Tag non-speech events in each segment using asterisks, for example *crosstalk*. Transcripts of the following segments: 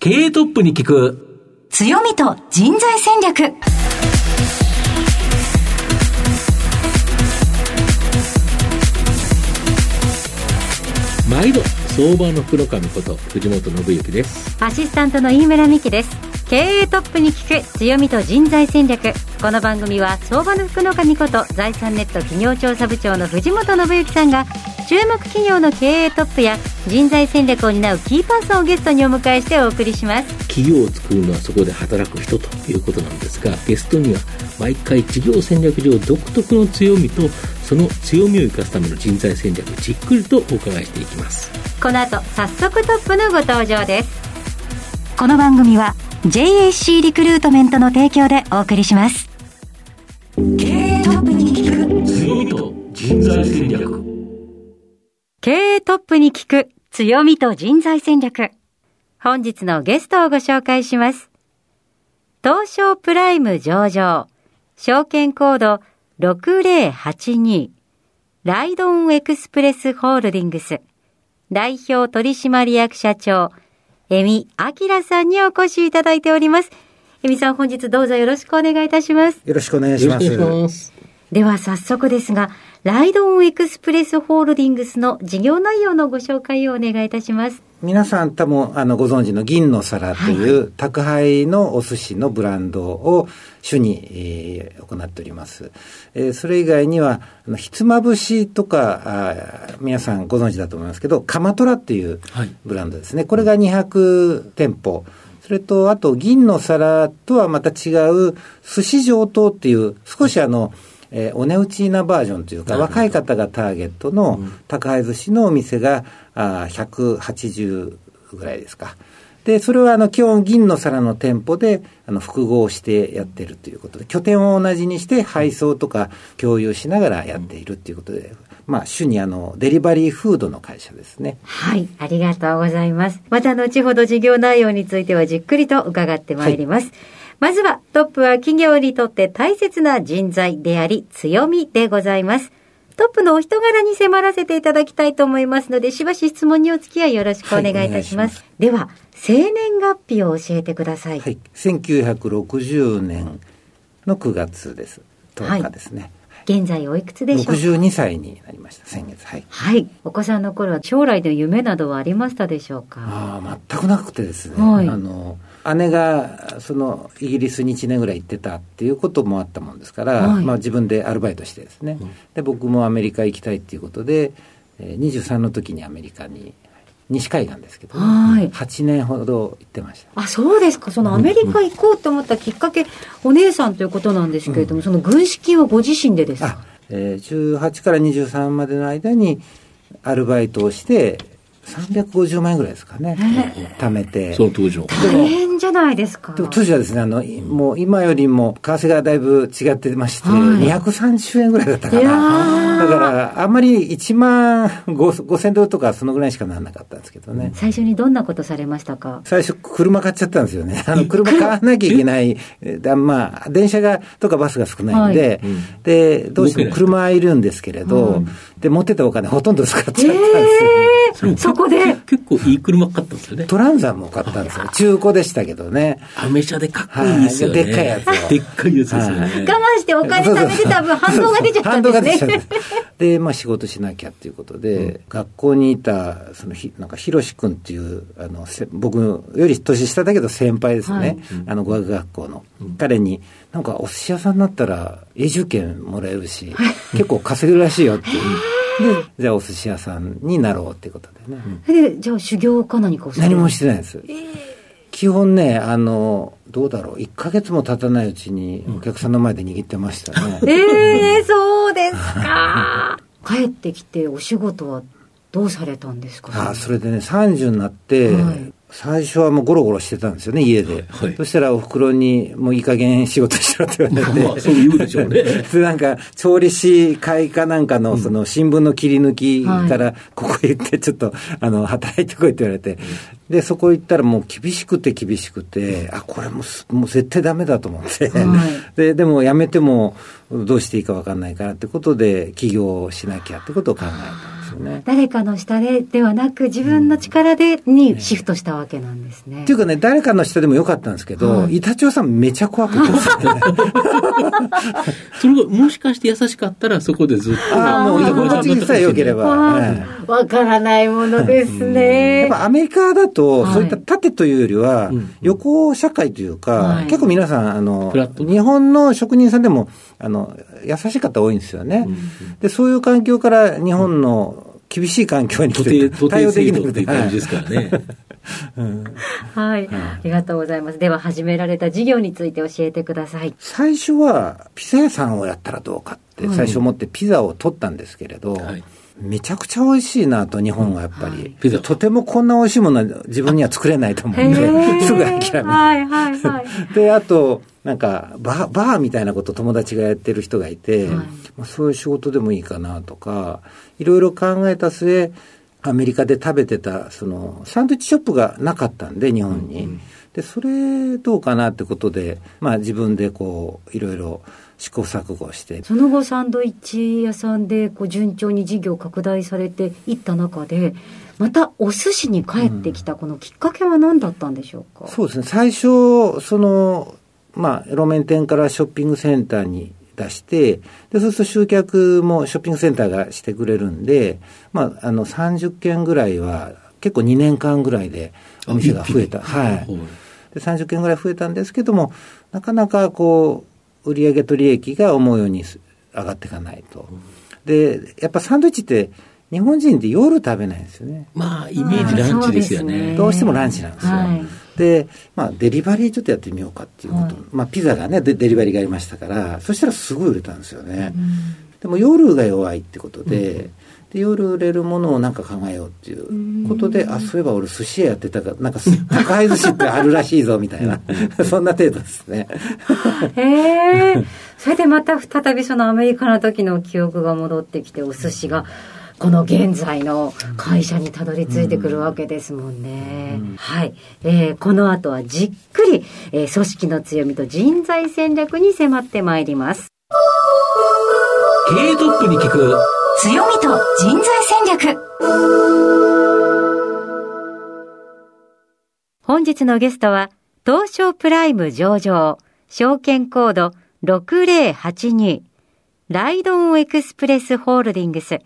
経営トップに聞く。強みと人材戦略。毎度相場の福の神こと藤本信之です。アシスタントの飯村美希です。経営トップに聞く強みと人材戦略。この番組は相場の福の神こと財産ネット企業調査部長の藤本信之さんが注目企業の経営トップや人材戦略を担うキーパーソンをゲストにお迎えしてお送りします。企業を作るのはそこで働く人ということなんですがゲストには毎回事業戦略上独特の強みとその強みを生かすための人材戦略じっくりとお伺いしていきますこの後早速トップのご登場ですこの番組は JAC リクルートメントの提供でお送りします。経営トップに聞く強みと人材戦略。経営トップに聞く強みと人材戦略。本日のゲストをご紹介します。東証プライム上場、証券コード6082、ライドンエクスプレスホールディングス、代表取締役社長、エミ・アキラさんにお越しいただいております。エミさん、本日どうぞよろしくお願いいたします。よろしくお願いします。では早速ですが、ライドオンエクスプレスホールディングスの事業内容のご紹介をお願いいたします。皆さん多分あのご存知の銀の皿という宅配のお寿司のブランドを主に、えー、行っております。えー、それ以外には、あのひつまぶしとかあ、皆さんご存知だと思いますけど、カマトラっていうブランドですね。はい、これが200店舗。それと、あと、銀の皿とはまた違う、寿司上等っていう、少しあの、えー、お値打ちなバージョンというか、若い方がターゲットの宅配寿司のお店が、あ180ぐらいですか。で、それはあの基本銀の皿の店舗であの複合してやってるということで、拠点を同じにして配送とか共有しながらやっているということで、まあ、主にあの、デリバリーフードの会社ですね。はい、ありがとうございます。また後ほど事業内容についてはじっくりと伺ってまいります。はいまずはトップは企業にとって大切な人材であり強みでございます。トップのお人柄に迫らせていただきたいと思いますので、しばし質問にお付き合いよろしくお願いいたします。はい、ますでは、生年月日を教えてください。はい。1960年の9月です。10日ですね。はい現在おいくつでしょう？か62歳になりました先月はい、はい、お子さんの頃は将来の夢などはありましたでしょうか？ああ全くなくてですね、はい、あの姉がそのイギリスに1年ぐらい行ってたっていうこともあったもんですから、はい、まあ、自分でアルバイトしてですね、うん、で僕もアメリカ行きたいっていうことで、えー、23の時にアメリカに西海岸ですけど、ね、はい、8年ほど行ってました。あそうですか。そのアメリカ行こうと思ったきっかけ、お姉さんということなんですけれども、うん、その軍資金はご自身でですか、えー、18から23までの間にアルバイトをして350万円ぐらいですかね、貯めて。その当時大変じゃないですか。でも当時はですね、あの、もう今よりも為替がだいぶ違ってまして、はい、230円ぐらいだったかな。だから、あんまり1万5000ドルとかそのぐらいしかならなかったんですけどね。最初にどんなことされましたか？最初、車買っちゃったんですよね。あの、車買わなきゃいけない。まあ、電車が、とかバスが少ないんで、はい、で、どうしても車いるんですけれど、はい、で、持ってたお金ほとんど使っちゃったんですよ、ね。えー、そこで結構いい車買ったんですよね。トランザムも買ったんですよ。中古でしたけどね。アメ車でかっこいいですよね。でっかいやつでっかいやつですよね。我慢してお金貯めてた分反動が出ちゃったんですね。反動が出ちゃった。で、まあ仕事しなきゃっていうことで、うん、学校にいた、そのひ、なんか、ひろし君っていう、あの、僕より年下だけど先輩ですね。はい、あの、語学学校の。うん、彼に、なんか、お寿司屋さんになったら永住権もらえるし、結構稼ぐらしいよっていう。*laughs* で、*laughs* じゃあお寿司屋さんになろうっていうことでね。で、じゃあ修行か何か何もしてないです。えー、基本ね、あの、どうだろう、1か月も経たないうちにお客さんの前で握ってましたね。ええー、そうですか。*laughs* 帰ってきてお仕事はどうされたんですか、ね、あそれでね、30になって、はい、最初はもうゴロゴロしてたんですよね、家で。はい、そしたらお袋に、もういい加減仕事しろって言われて。*laughs* まあ、そう言うでしょうね。*laughs* で、なんか、調理師会かなんかの、その、新聞の切り抜きから、ここへ行って、ちょっと、あの、働いてこいって言われて。で、そこ行ったらもう厳しくて厳しくて、あ、これもう、もう絶対ダメだと思って。はい、で、でも辞めても、どうしていいか分かんないからってことで、起業しなきゃってことを考えたんです。よね。誰かの下でではなく、自分の力でにシフトしたわけなんですね。っていうかね、誰かの下でもよかったんですけど、はい板長さんめちゃ怖くて。*laughs* そもしかして優しかったらそこでずっと。ああ、もう居心地さえ良ければ。はいわからないものですやねっ。ぱアメリカだと、はいそういった縦というよりはうん、横社会というか、はい結構皆さん、あの日本の職人さんでも、あの、優しい方多いんですよね。で、そういう環境から日本の厳しい環境に徒来て対応できなくてっていう感じですからね。はい。ありがとうございます。では、始められた事業について教えてください。最初は、ピザ屋さんをやったらどうかって、最初思ってピザを取ったんですけれど、はいめちゃくちゃ美味しいなと、日本はやっぱり。ピザとてもこんな美味しいものは自分には作れないと思うんで、すぐ諦めはいはいはい。*laughs* で、あと、なんか、バー、バーみたいなこと友達がやってる人がいて、はいまあ、そういう仕事でもいいかなとか、いろいろ考えた末、アメリカで食べてた、その、サンドイッチショップがなかったんで、日本に。で、それどうかなってことで、まあ自分でこう、いろいろ試行錯誤して、その後、サンドイッチ屋さんでこう順調に事業拡大されていった中で、またお寿司に帰ってきたこのきっかけは何だったんでしょうか、そうですね、最初、その、まあ、路面店からショッピングセンターに出して、で、そうすると集客もショッピングセンターがしてくれるんで、まあ、あの、30件ぐらいは、結構2年間ぐらいでお店が増えた。はい。で、30件ぐらい増えたんですけども、なかなかこう、売上と利益が思うようにす上がっていかないと。で、やっぱサンドイッチって、日本人って夜食べないんですよね。まあ、イメージランチですよね。どうしてもランチなんですよ。はいで、まあ、デリバリーちょっとやってみようかっていうこと、はい。まあ、ピザがねデ、デリバリーがありましたから、そしたらすごい売れたんですよね。でも夜が弱いってことで、で夜売れるものをなんか考えようっていうことで、あ、そういえば俺寿司屋やってたから、なんか宅配寿司ってあるらしいぞみたいな、そんな程度ですね。へえ。それでまた再びそのアメリカの時の記憶が戻ってきて、お寿司が、この現在の会社にたどり着いてくるわけですもんね。はい。えーこの後はじっくり、えー組織の強みと人材戦略に迫ってまいります。経営トップに聞く。強みと人材戦略。本日のゲストは、東証プライム上場、証券コード6082、ライドンエクスプレスホールディングス、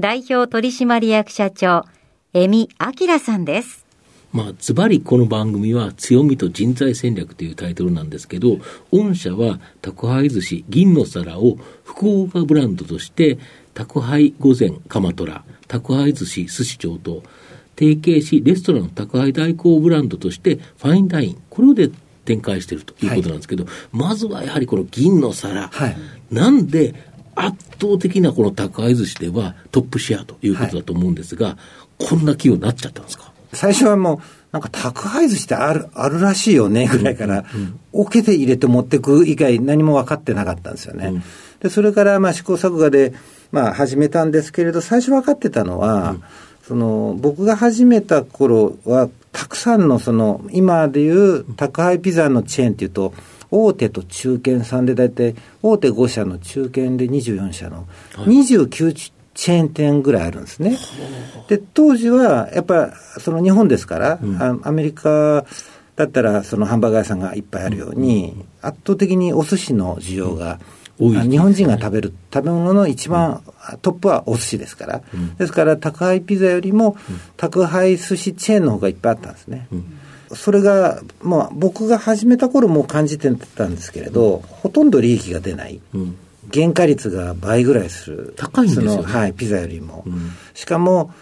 代表取締役社長、エミ・アキラさんです。まあ、ズバリこの番組は強みと人材戦略というタイトルなんですけど、御社は宅配寿司銀の皿を福岡ブランドとして、宅配御膳鎌虎、宅配寿司寿司長と、提携しレストランの宅配代行ブランドとしてファインダイン、これをで展開しているということなんですけど、まずはやはりこの銀の皿、はい。なんで圧倒的なこの宅配寿司ではトップシェアということだと思うんですが、こんな企業になっちゃったんですか？最初はもう、なんか宅配寿司ってある、あるらしいよね、ぐらいから、オケで入れて持ってく以外何も分かってなかったんですよね。で、それからまあ試行錯誤で、まあ始めたんですけれど、最初分かってたのは、その、僕が始めた頃は、たくさんのその、今でいう宅配ピザのチェーンっていうと、大手と中堅さんで大体、大手5社の中堅で24社の、29チェーン店ぐらいあるんですね。で、当時は、やっぱ、その日本ですから、あアメリカだったら、そのハンバーガー屋さんがいっぱいあるように、圧倒的にお寿司の需要が、日本人が食べる食べ物の一番トップはお寿司ですから、ですから宅配ピザよりも宅配寿司チェーンの方がいっぱいあったんですね。それが、まあ、僕が始めた頃も感じてたんですけれど、ほとんど利益が出ない。うん原価率が倍ぐらいする。高いんですよねそのはい、ピザよりも。んしかも、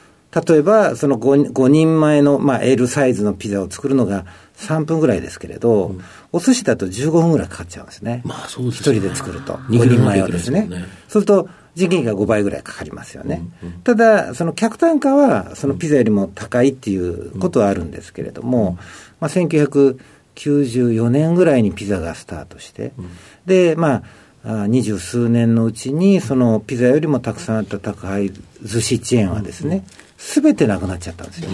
例えば、その 5, 5人前の、まあ、L サイズのピザを作るのが3分ぐらいですけれど、お寿司だと15分ぐらいかかっちゃうんですね。まあそうです一ね人で作ると。逃5人前はですね。ですねそうすると、人件費が5倍ぐらいかかりますよね。ただ、その客単価は、そのピザよりも高いっていうことはあるんですけれども、まあ、1994年ぐらいにピザがスタートして、で、まあ、あ二十数年のうちに、そのピザよりもたくさんあった宅配寿司チェーンはですね、すべてなくなっちゃったんですよ。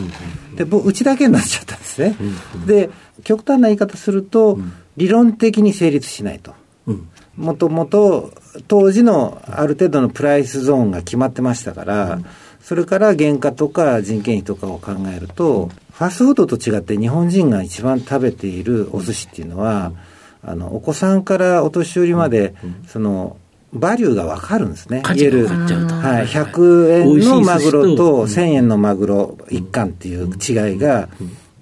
で、ぼうちだけになっちゃったんですね。で、極端な言い方すると、理論的に成立しないと。うんもともと当時のある程度のプライスゾーンが決まってましたから、それから原価とか人件費とかを考えると、ファストフードと違って日本人が一番食べているお寿司っていうのは、あの、お子さんからお年寄りまで、その、バリューがわかるんですね。価値が分かっちゃうと。はい、100円のマグロと1000円のマグロ1貫っていう違いが、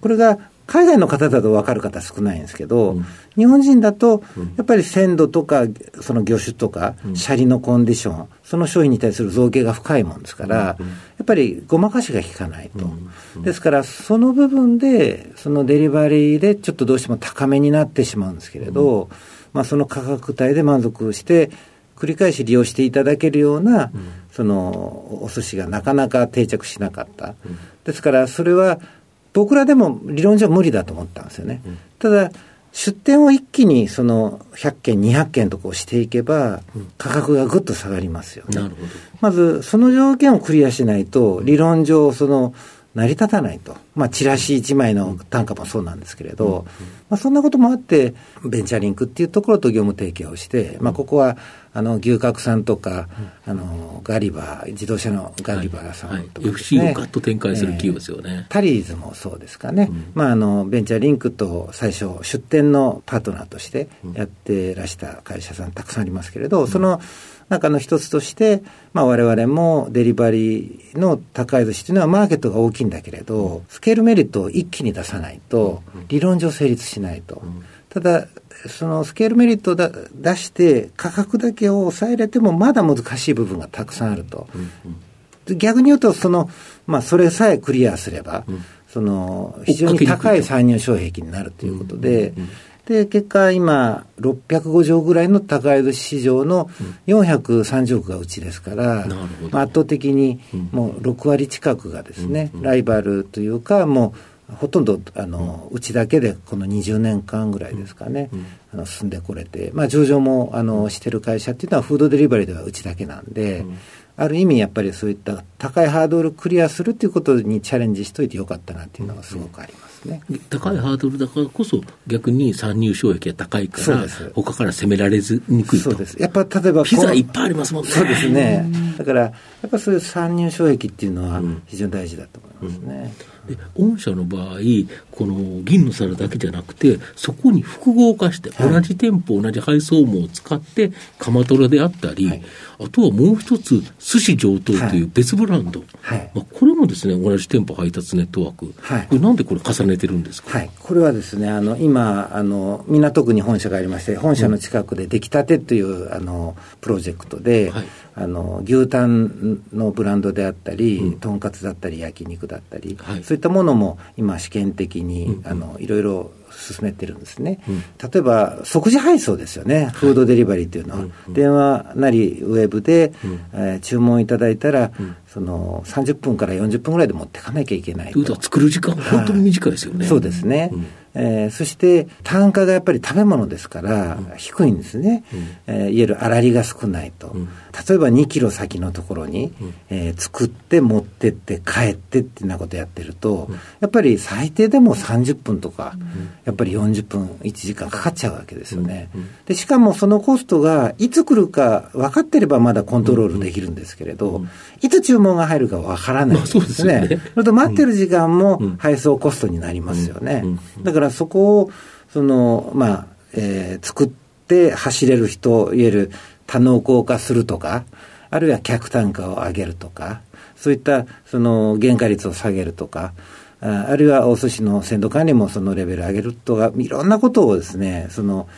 これが海外の方だと分かる方少ないんですけど、日本人だと、やっぱり鮮度とか、その魚種とか、シャリのコンディション、その商品に対する造形が深いもんですから、やっぱりごまかしが効かないと。ですから、その部分で、そのデリバリーでちょっとどうしても高めになってしまうんですけれど、まあその価格帯で満足して、繰り返し利用していただけるような、そのお寿司がなかなか定着しなかった。ですから、それは僕らでも理論上無理だと思ったんですよね。ただ、出店を一気にその100件、200件とこうしていけば、価格がぐっと下がりますよ、ね、なるほど。まず、その条件をクリアしないと、理論上、その、成り立たないと。まあ、チラシ1枚の単価もそうなんですけれど、まあ、そんなこともあって、ベンチャーリンクっていうところと業務提携をして、まあ、ここは、あの、牛角さんとか、あの、ガリバー、自動車のガリバーさんとか、ね、はい。はい、FC をガッと展開する企業ですよね、えー、タリーズもそうですかね。うん、まあ、あの、ベンチャーリンクと最初、出店のパートナーとしてやってらした会社さんたくさんありますけれど、その、中の一つとして、まあ、我々もデリバリーの高い寿司というのはマーケットが大きいんだけれど、スケールメリットを一気に出さないと、理論上成立しないと。ただ、そのスケールメリットを出して価格だけを抑えれてもまだ難しい部分がたくさんあると。逆に言うと、その、まあ、それさえクリアすれば、その、非常に高い参入障壁になるということで、で、結果今、650億ぐらいの高い市場の430億がうちですから、まあ、圧倒的にもう6割近くがですね、ライバルというか、もうほとんどあの、うちだけでこの20年間ぐらいですかね、あの進んでこれて、まあ、上場もあのしてる会社っていうのは、フードデリバリーではうちだけなんで、ある意味やっぱりそういった高いハードルクリアするっていうことにチャレンジしといてよかったなっていうのがすごくあります。ね。高いハードルだからこそ、逆に参入障壁が高いから、他から攻められずにくいと。そうです。やっぱ例えば、ピザいっぱいありますもんね。そうですね。だから、やっぱそういう参入障壁っていうのは非常に大事だと思いますね。うん。で御社の場合、この銀の皿だけじゃなくて、そこに複合化して、同じ店舗、同じ配送網を使って、鎌トラであったり、はい、あとはもう一つ、寿司上等という別ブランド、はい、まあ、これもですね、同じ店舗配達ネットワーク、はい、これなんでこれ重ねてるんですか、はい、これはですね、あの今あの、港区に本社がありまして、本社の近くで出来たてという、うん、あのプロジェクトで、はいあの牛タンのブランドであったり、うん、とんかつだったり焼肉だったり、はい、そういったものも今試験的に、うん、あのいろいろ進めてるんですね、うん、例えば即時配送ですよね、フードデリバリーっていうのは、電話なりウェブで、うん、えー、注文いただいたら、その30分から40分ぐらいで持っていかなきゃいけないと。作る時間、本当に短いですよね。そうですね、えー、そして単価がやっぱり食べ物ですから低いんですね、うん、えー、いわゆる粗利が少ないと、うん、例えば2キロ先のところに、うん、えー、作って持ってって帰ってってなことやってると、やっぱり最低でも30分とか、やっぱり40分1時間かかっちゃうわけですよね、でしかもそのコストがいつ来るか分かってればまだコントロールできるんですけれど、いつ注文が入るか分からないんですね、まあ、そうですね。*laughs* それと待ってる時間も配送コストになりますよね、だからからそこを、その、まあ、えー、作って走れる人、いわゆる多能効化するとか、あるいは客単価を上げるとか、そういったその原価率を下げるとか、ああるいはお寿司の鮮度管理もそのレベル上げるとか、いろんなことをですね、その、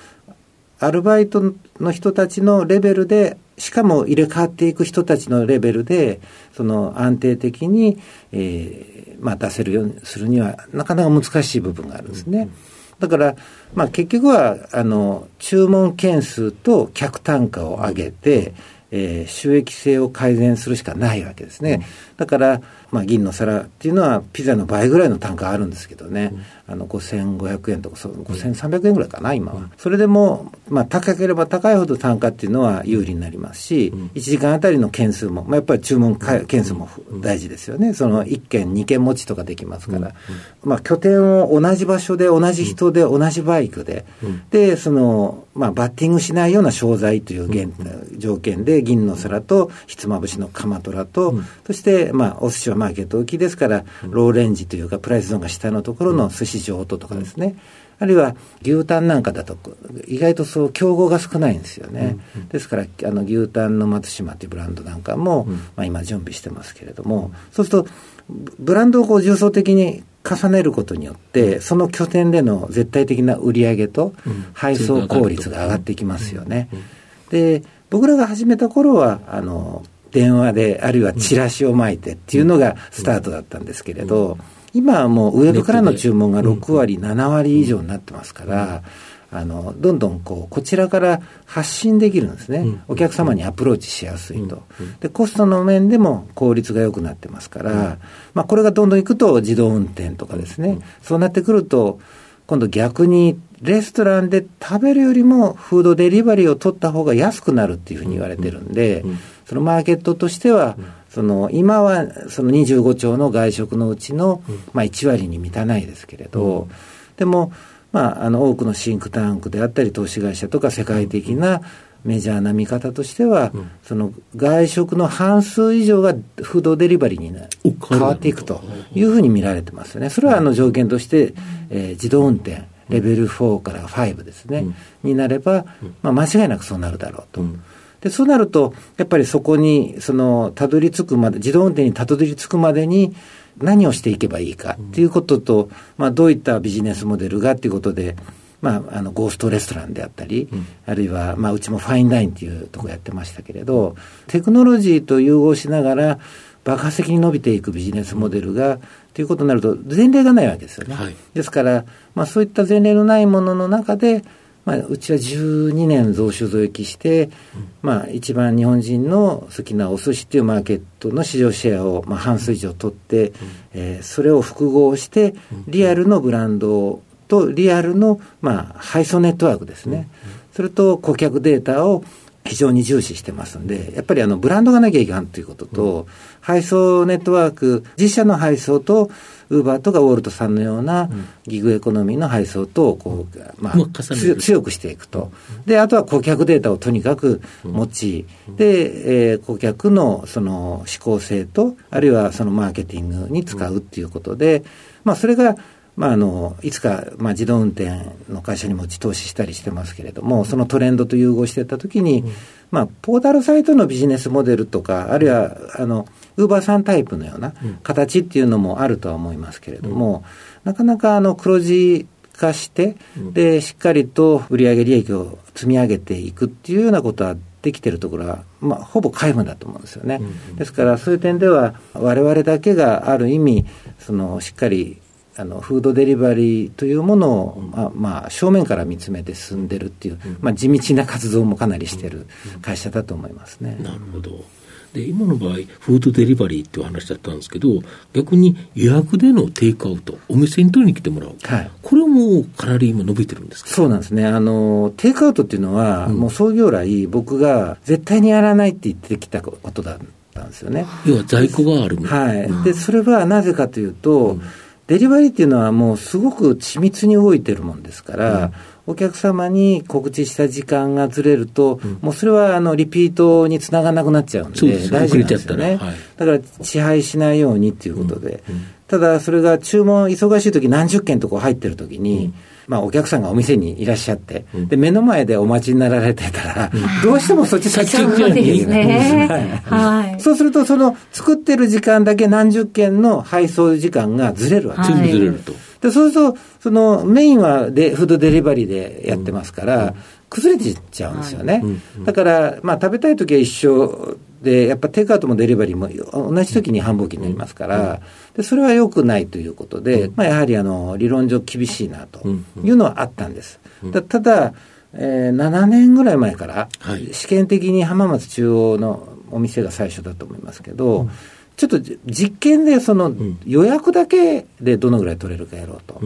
アルバイトの人たちのレベルで、しかも入れ替わっていく人たちのレベルで、その安定的に、えー、まあ、出せるようにするには、なかなか難しい部分があるんですね。だから、まあ、結局は、あの、注文件数と客単価を上げて、えー、収益性を改善するしかないわけですね。だから、まあ、銀の皿っていうのはピザの倍ぐらいの単価あるんですけどね、うん、あの5500円とか5300円ぐらいかな今は、うん、それでも、まあ、高ければ高いほど単価っていうのは有利になりますし、うん、1時間あたりの件数も、まあ、やっぱり注文件数も大事ですよね。その1件2件持ちとかできますから、まあ、拠点を同じ場所で同じ人で同じバイクで、でその、まあ、バッティングしないような商材という条件で銀の皿とひつまぶしのカマトラと、そしてで、まあ、お寿司はマーケット大きいですから、ローレンジというか、プライスゾーンが下のところの寿司上等とかですね、あるいは牛タンなんかだと、意外とそう競合が少ないんですよね。うんうん、ですから、あの牛タンの松島というブランドなんかも、うん、まあ、今準備してますけれども、そうすると、ブランドをこう重層的に重ねることによって、その拠点での絶対的な売り上げと配送効率が上がっていきますよね。で、僕らが始めた頃は、あの、電話で、あるいはチラシを巻いてっていうのがスタートだったんですけれど、今はもうウェブからの注文が6割、7割以上になってますから、あの、どんどんこう、こちらから発信できるんですね。うん、お客様にアプローチしやすいと。で、コストの面でも効率が良くなってますから、まあ、これがどんどんいくと自動運転とかですね、そうなってくると、今度逆にレストランで食べるよりもフードデリバリーを取った方が安くなるっていうふうに言われてるんで、そのマーケットとしては、その今はその25兆の外食のうちの、まあ、1割に満たないですけれど、でも、まあ、あの多くのシンクタンクであったり投資会社とか世界的なメジャーな見方としては、うん、その外食の半数以上がフードデリバリーに変わっていくというふうに見られてますよね。それはあの条件として、えー、自動運転、レベル4から5ですね、うん、になれば、まあ、間違いなくそうなるだろうと。うんで、そうなると、やっぱりそこに、その、たどり着くまで、自動運転にたどり着くまでに、何をしていけばいいかっていうことと、まあ、どういったビジネスモデルがっていうことで、まあ、あのゴーストレストランであったり、うん、あるいは、まあ、うちもファインダインっていうとこやってましたけれど、テクノロジーと融合しながら、爆発的に伸びていくビジネスモデルが、ということになると、前例がないわけですよね。はい、ですから、まあ、そういった前例のないものの中で、まあ、うちは12年増収増益して、うん、まあ、一番日本人の好きなお寿司っていうマーケットの市場シェアを、まあ、半数以上取って、うん、えー、それを複合して、リアルのブランドとリアルの、まあ、配送ネットワークですね。うん、それと顧客データを非常に重視してますんで、やっぱりあのブランドがなきゃいかんということと、うん、配送ネットワーク、自社の配送と、ウーバーとかウォルトさんのようなギグエコノミーの配送と、こう、まあ、強くしていくと。で、あとは顧客データをとにかく持ち、で、えー、顧客のその指向性と、あるいはそのマーケティングに使うっていうことで、まあ、それが、まあ、あのいつか、まあ、自動運転の会社にも投資したりしてますけれども、そのトレンドと融合していったときに、うん、まあ、ポータルサイトのビジネスモデルとか、あるいはあのウーバーさんタイプのような形っていうのもあるとは思いますけれども、うん、なかなかあの黒字化して、でしっかりと売上利益を積み上げていくっていうようなことはできてるところは、まあ、ほぼ皆無だと思うんですよね。ですから、そういう点では、我々だけがある意味、そのしっかりあのフードデリバリーというものを、まあまあ、正面から見つめて進んでるっていう、まあ、地道な活動もかなりしてる会社だと思いますね。なるほどで今の場合、フードデリバリーっていう話だったんですけど、逆に予約でのテイクアウト、お店に取りに来てもらう、はい、これもかなり今、伸びてるんですか？そうなんですね。あの、テイクアウトっていうのは、うん、もう創業来、僕が絶対にやらないって言ってきたことだったんですよね。要は在庫があるはい、でそれはなぜかというと、うん。デリバリーっていうのはもうすごく緻密に動いてるもんですから、うん、お客様に告知した時間がずれると、うん、もうそれはあのリピートにつながらなくなっちゃうんで、で大事なんですよね、はい、だから支配しないようにっていうことで、うん、ただそれが注文忙しい時何十件とこ入ってる時に、まあ、お客さんがお店にいらっしゃって、うん、で目の前でお待ちになられてたら、うん、どうしてもそっち先に行けない。*laughs* *laughs* はい、そうすると、その作ってる時間だけ何十件の配送時間がずれるわけです。全部ずれると。でそうすると、そのメインはでフードデリバリーでやってますから、うん、崩れていっちゃうんですよね。だから、まあ、食べたい時は一緒で、やっぱテイクアウトもデリバリーも同じ時に繁忙期になりますから、でそれは良くないということで、まあ、やはりあの理論上厳しいなというのはあったんです。だただ、えー、7年ぐらい前から、試験的に浜松中央のお店が最初だと思いますけど、ちょっと実験でその予約だけでどのぐらい取れるかやろうと。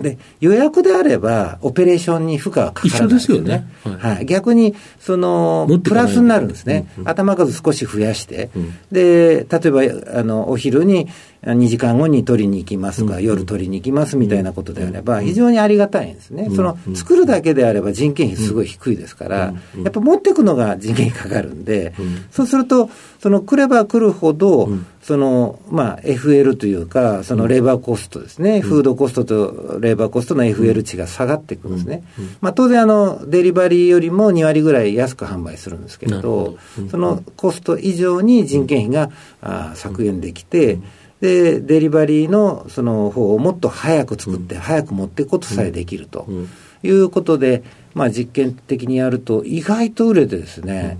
で、予約であれば、オペレーションに負荷はかからないですよね。はい、はい。逆に、その、プラスになるんですね。うんうん、頭数少し増やして、うん、で、例えば、あの、お昼に2時間後に取りに行きますとか、うん、夜取りに行きますみたいなことであれば、非常にありがたいんですね。うん、その、作るだけであれば人件費すごい低いですから、やっぱ持っていくのが人件費かかるんで、そうすると、その来れば来るほど、その、まあ、FL というか、そのレバーコストですね、うん、フードコストとレバーコストの FL 値が下がっていくんですね。うん。うん、まあ、当然、あの、デリバリーよりも2割ぐらい安く販売するんですけれど、そのコスト以上に人件費が、あ削減できて、で、デリバリーのその方をもっと早く作って、早く持っていくことさえできるということで、まあ、実験的にやると、意外と売れてですね、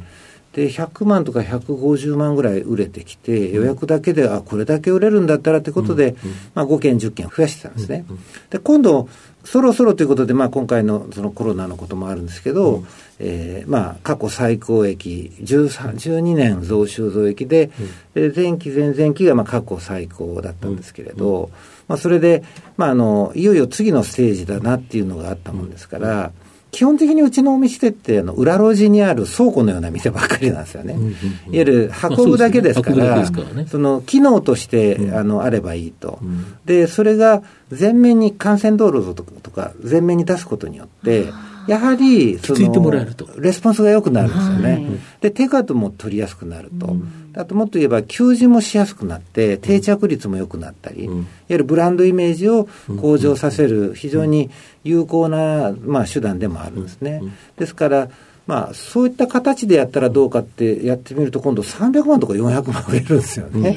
で100万とか150万ぐらい売れてきて、予約だけで、あこれだけ売れるんだったらってことで、まあ、5件、10件増やしてたんですね。で今度そろそろということで、まあ、今回のそのコロナのこともあるんですけど、うん、えー、まあ、過去最高益12年増収増益で、うん、前期前々期がまあ過去最高だったんですけれど、うん、まあ、それで、まあ、あのいよいよ次のステージだなっていうのがあったもんですから、基本的にうちのお店ってあの裏路地にある倉庫のような店ばっかりなんですよね。いわゆる運ぶだけですから、その機能として、あのあればいいと、で、それが前面に幹線道路とか前面に出すことによって、やはりそのレスポンスが良くなるんですよね。はい、で、テイクアウトも取りやすくなると。あともっと言えば、給仕もしやすくなって、定着率も良くなったり、いわゆるブランドイメージを向上させる、非常に有効な、まあ、手段でもあるんですね。ですから、まあ、そういった形でやったらどうかってやってみると、今度300万とか400万売れるんですよね。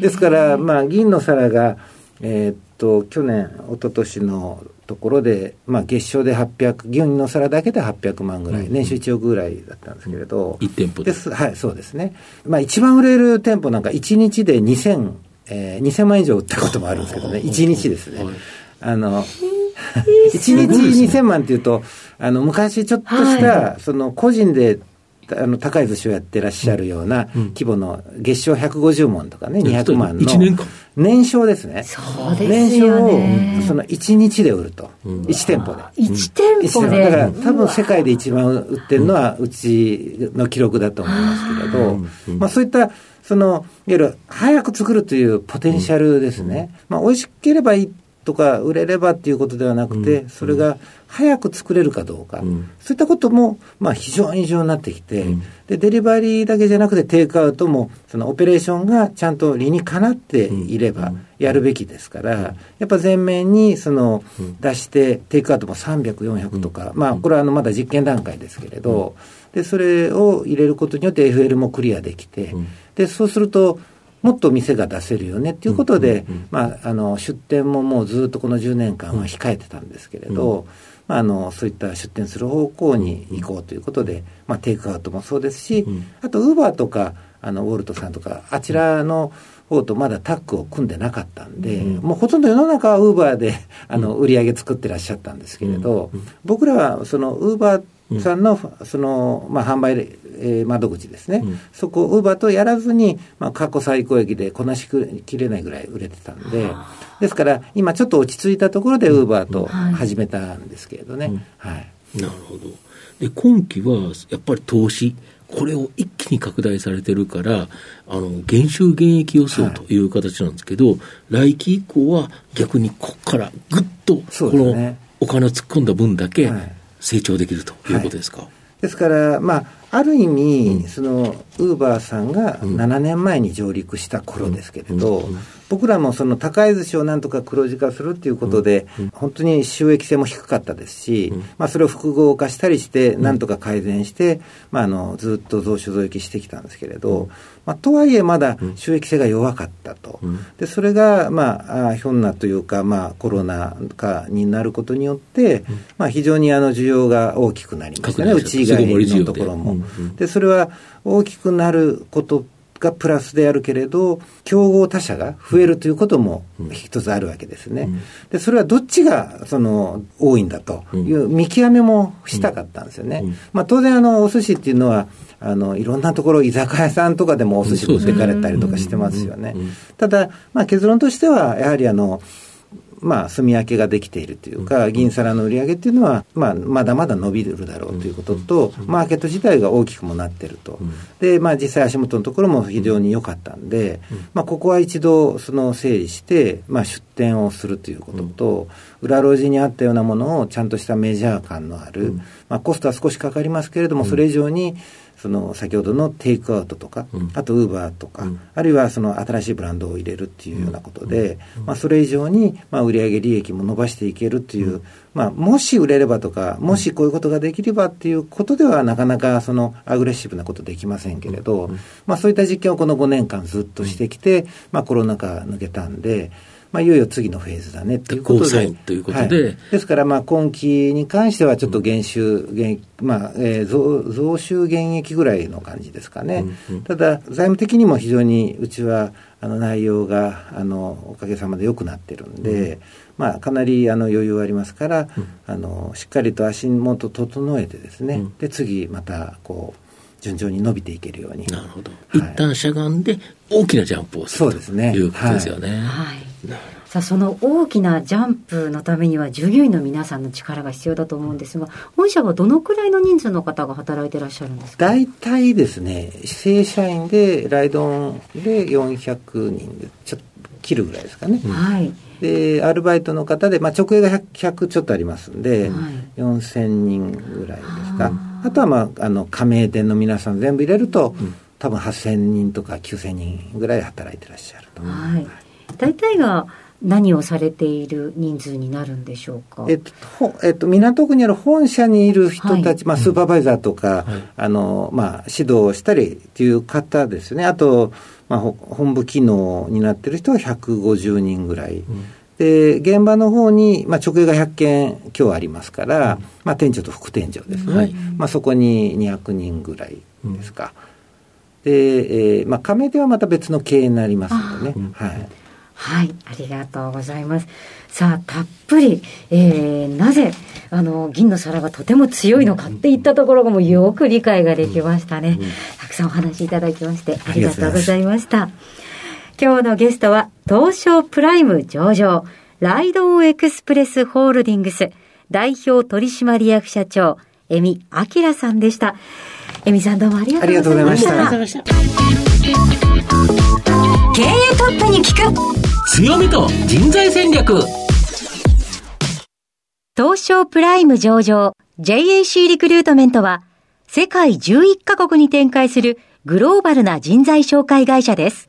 ですから、まあ、銀の皿が、えー、っと、去年、一昨年のところで、まあ、月賞で800、銀の皿だけで800万ぐらい、年収1億ぐらいだったんですけれど、1店舗で。す。はい、そうですね。まあ、一番売れる店舗なんか、1日で2000、えー、2000万以上売ったこともあるんですけどね、1日ですね。あの、*laughs* 1日2000万っていうと、あの、昔ちょっとした、その、個人であの高い寿司をやってらっしゃるような規模の月賞150万とかね、200万の。年商ですね。そうです年商をその1日で売ると。1店舗で。1店舗で。だから多分世界で一番売ってるのはうちの記録だと思いますけれど、まあそういったその、いわゆる早く作るというポテンシャルですね。まあ美味しければいいとか売れればっていうことではなくて、それが早く作れるかどうか、うん、そういったことも、まあ、非常に重要になってきて、うん、で、デリバリーだけじゃなくてテイクアウトも、そのオペレーションがちゃんと理にかなっていればやるべきですから、やっぱ前面にその出して、テイクアウトも300、400とか、まあ、これはあのまだ実験段階ですけれど、で、それを入れることによって FL もクリアできて、で、そうすると、もっと店が出せるよねっていうことで、まあ、あの出店ももうずっとこの10年間は控えてたんですけれど、まあ、あのそういった出店する方向に行こうということで、まあ、テイクアウトもそうですし、あとウーバーとかあのウォルトさんとかあちらの方とまだタッグを組んでなかったんで、もうほとんど世の中はウーバーであの売り上げ作ってらっしゃったんですけれど、僕らはそのウーバーさんの、その、まあ、販売、えー、窓口ですね、うん、そこをウーバーとやらずに、まあ、過去最高益でこなしきれないぐらい売れてたんで、ですから、今ちょっと落ち着いたところでウーバーと始めたんですけれどね。はい。なるほど。で、今期はやっぱり投資、これを一気に拡大されてるから、あの、減収減益予想という形なんですけど、はい、来期以降は逆にここからぐっと、このお金を突っ込んだ分だけ、はい成長できるということですか？はい、ですから、まあ、ある意味、うん、そのウーバーさんが7年前に上陸した頃ですけれど、僕らもその高い寿司をなんとか黒字化するっていうことで、本当に収益性も低かったですし、まあ、それを複合化したりして、なんとか改善して、まあ、あのずっと増収増益してきたんですけれど、まあ、とはいえまだ収益性が弱かったと、でそれが、まあ、ひょんなというか、まあ、コロナ禍になることによって、まあ、非常にあの需要が大きくなりましたね、うち以外のところも。で、それは大きくなることがプラスであるけれど、競合他社が増えるということも一つあるわけですね。で、それはどっちが、その、多いんだという見極めもしたかったんですよね。まあ、当然、あの、お寿司っていうのは、あの、いろんなところ、居酒屋さんとかでもお寿司持ってかれたりとかしてますよね。ただ、まあ、結論としては、やはりあの、まあ、住み分けができているというか、銀皿の売り上げっていうのは、まあ、まだまだ伸びるだろうということと、マーケット自体が大きくもなってると。で、まあ、実際足元のところも非常に良かったんで、まあ、ここは一度、その整理して、まあ、出店をするということと、裏路地にあったようなものをちゃんとしたメジャー感のある、まあ、コストは少しかかりますけれども、それ以上に、その先ほどのテイクアウトとか、うん、あとウーバーとか、うん、あるいはその新しいブランドを入れるっていうようなことで、まあ、それ以上にまあ売上利益も伸ばしていけるっていう、まあ、もし売れればとか、もしこういうことができればっていうことでは、なかなかそのアグレッシブなことできませんけれど、まあ、そういった実験をこの5年間ずっとしてきて、まあ、コロナ禍抜けたんで、まあ、いよいよ次のフェーズだねということで。ということで、はい、ですから、まあ、今期に関してはちょっと減収、減まあ、えー、増増収減益ぐらいの感じですかね。うんうん、ただ、財務的にも非常にうちは、あの内容があのおかげさまで良くなってるんで、うん、まあ、かなりあの余裕ありますから、うん、あのしっかりと足元整えてですね、うん、で次またこう順調に伸びていけるように。なるほど、はい、一旦しゃがんで大きなジャンプをするそうですねということですよね。はい。さあその大きなジャンプのためには従業員の皆さんの力が必要だと思うんですが本社はどのくらいの人数の方が働いてらっしゃるんですか？大体ですね正社員でライドオンで400人でちょっと切るぐらいですかね、はい。でアルバイトの方で、まあ、直営が 100, 100ちょっとありますんで、はい、4000人ぐらいですかあとは、まあ、あの加盟店の皆さん全部入れると、うん、多分8000人とか9000人ぐらい働いてらっしゃると、はい、大体が何をされている人数になるんでしょうか、えっとえっと、港区にある本社にいる人たち、はい、まあ、スーパーバイザーとか、はい、あのまあ、指導したりっていう方ですね、あと、まあ、本部機能になってる人は150人ぐらい。うんで現場の方に、まあ、直営が100件今日ありますから、うん、まあ、店長と副店長ですね、はい、まあ、そこに200人ぐらいですか、うん、で、えーまあ、加盟店はまた別の経営になりますのでね、はい。はい、ありがとうございます。さあ、たっぷり、えー、なぜ、あの、銀の皿がとても強いのかっていったところがもうよく理解ができましたね。たくさんお話しいただきまして、ありがとうございました。今日のゲストは、東証プライム上場、ライドオンエクスプレスホールディングス、代表取締役社長、エミ・アキラさんでした。エミさんどうもありがとうございました。ありがとうございました。経営トップに聞く強みと人材戦略東証プライム上場 JAC リクルートメントは世界11カ国に展開するグローバルな人材紹介会社です。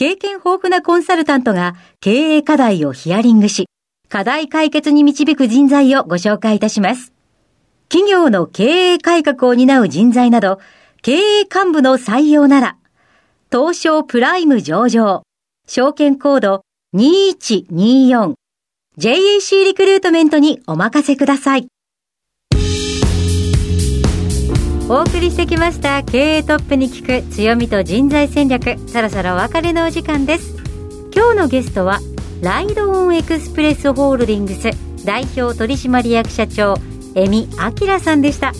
経験豊富なコンサルタントが経営課題をヒアリングし、課題解決に導く人材をご紹介いたします。企業の経営改革を担う人材など、経営幹部の採用なら、東証プライム上場、証券コード2124 JAC リクルートメントにお任せください。お送りしてきました。経営トップに聞く強みと人材戦略。そろそろお別れのお時間です。今日のゲストはライドオンエクスプレスホールディングス代表取締役社長恵美明さんでした。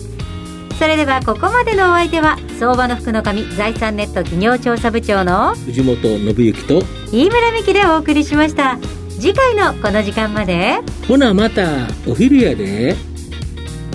それではここまでのお相手は相場の福の神財産ネット企業調査部長の藤本信之と飯村美希でお送りしました。次回のこの時間まで。ほなまたお昼やで